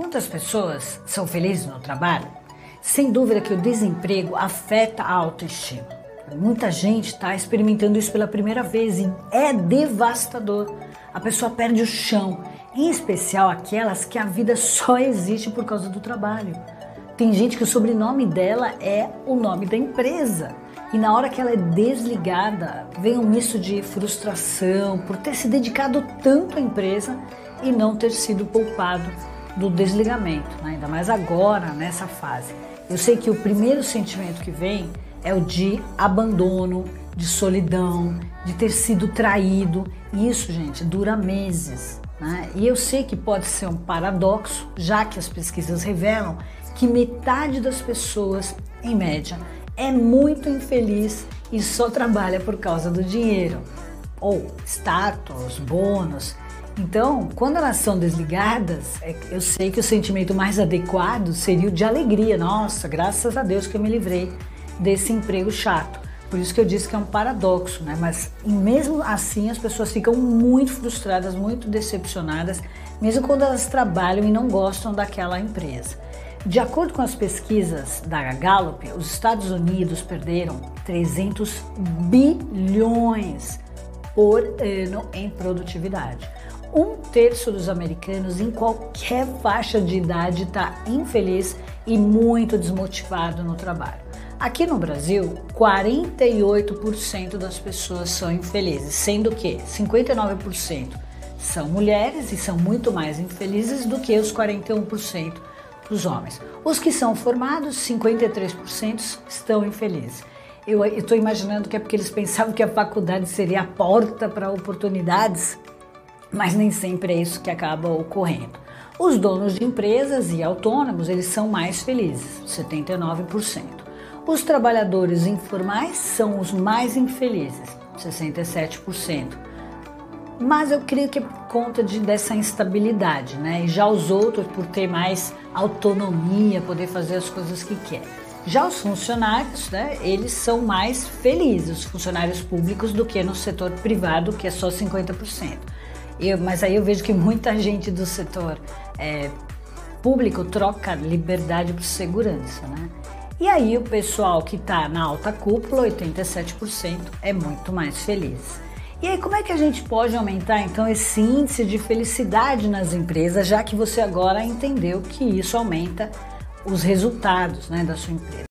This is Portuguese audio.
Quantas pessoas são felizes no trabalho? Sem dúvida que o desemprego afeta a autoestima. Muita gente está experimentando isso pela primeira vez e é devastador. A pessoa perde o chão, em especial aquelas que a vida só existe por causa do trabalho. Tem gente que o sobrenome dela é o nome da empresa. E na hora que ela é desligada, vem um misto de frustração por ter se dedicado tanto à empresa e não ter sido poupado do desligamento, né? ainda mais agora nessa fase. Eu sei que o primeiro sentimento que vem é o de abandono, de solidão, de ter sido traído. E isso, gente, dura meses. Né? E eu sei que pode ser um paradoxo, já que as pesquisas revelam que metade das pessoas, em média, é muito infeliz e só trabalha por causa do dinheiro, ou status, bônus. Então, quando elas são desligadas, é eu sei que o sentimento mais adequado seria o de alegria. Nossa, graças a Deus que eu me livrei desse emprego chato. Por isso que eu disse que é um paradoxo, né? Mas mesmo assim as pessoas ficam muito frustradas, muito decepcionadas, mesmo quando elas trabalham e não gostam daquela empresa. De acordo com as pesquisas da Gallup, os Estados Unidos perderam 300 bilhões por ano em produtividade. Um terço dos americanos em qualquer faixa de idade está infeliz e muito desmotivado no trabalho. Aqui no Brasil, 48% das pessoas são infelizes, sendo que 59% são mulheres e são muito mais infelizes do que os 41% dos homens. Os que são formados, 53% estão infelizes. Eu estou imaginando que é porque eles pensavam que a faculdade seria a porta para oportunidades, mas nem sempre é isso que acaba ocorrendo. Os donos de empresas e autônomos, eles são mais felizes, 79%. Os trabalhadores informais são os mais infelizes, 67%. Mas eu creio que é por conta de, dessa instabilidade, né? E já os outros por ter mais autonomia, poder fazer as coisas que quer. Já os funcionários, né, eles são mais felizes, os funcionários públicos, do que no setor privado, que é só 50%. Eu, mas aí eu vejo que muita gente do setor é, público troca liberdade por segurança, né? E aí o pessoal que está na alta cúpula, 87%, é muito mais feliz. E aí como é que a gente pode aumentar então esse índice de felicidade nas empresas, já que você agora entendeu que isso aumenta os resultados né, da sua empresa?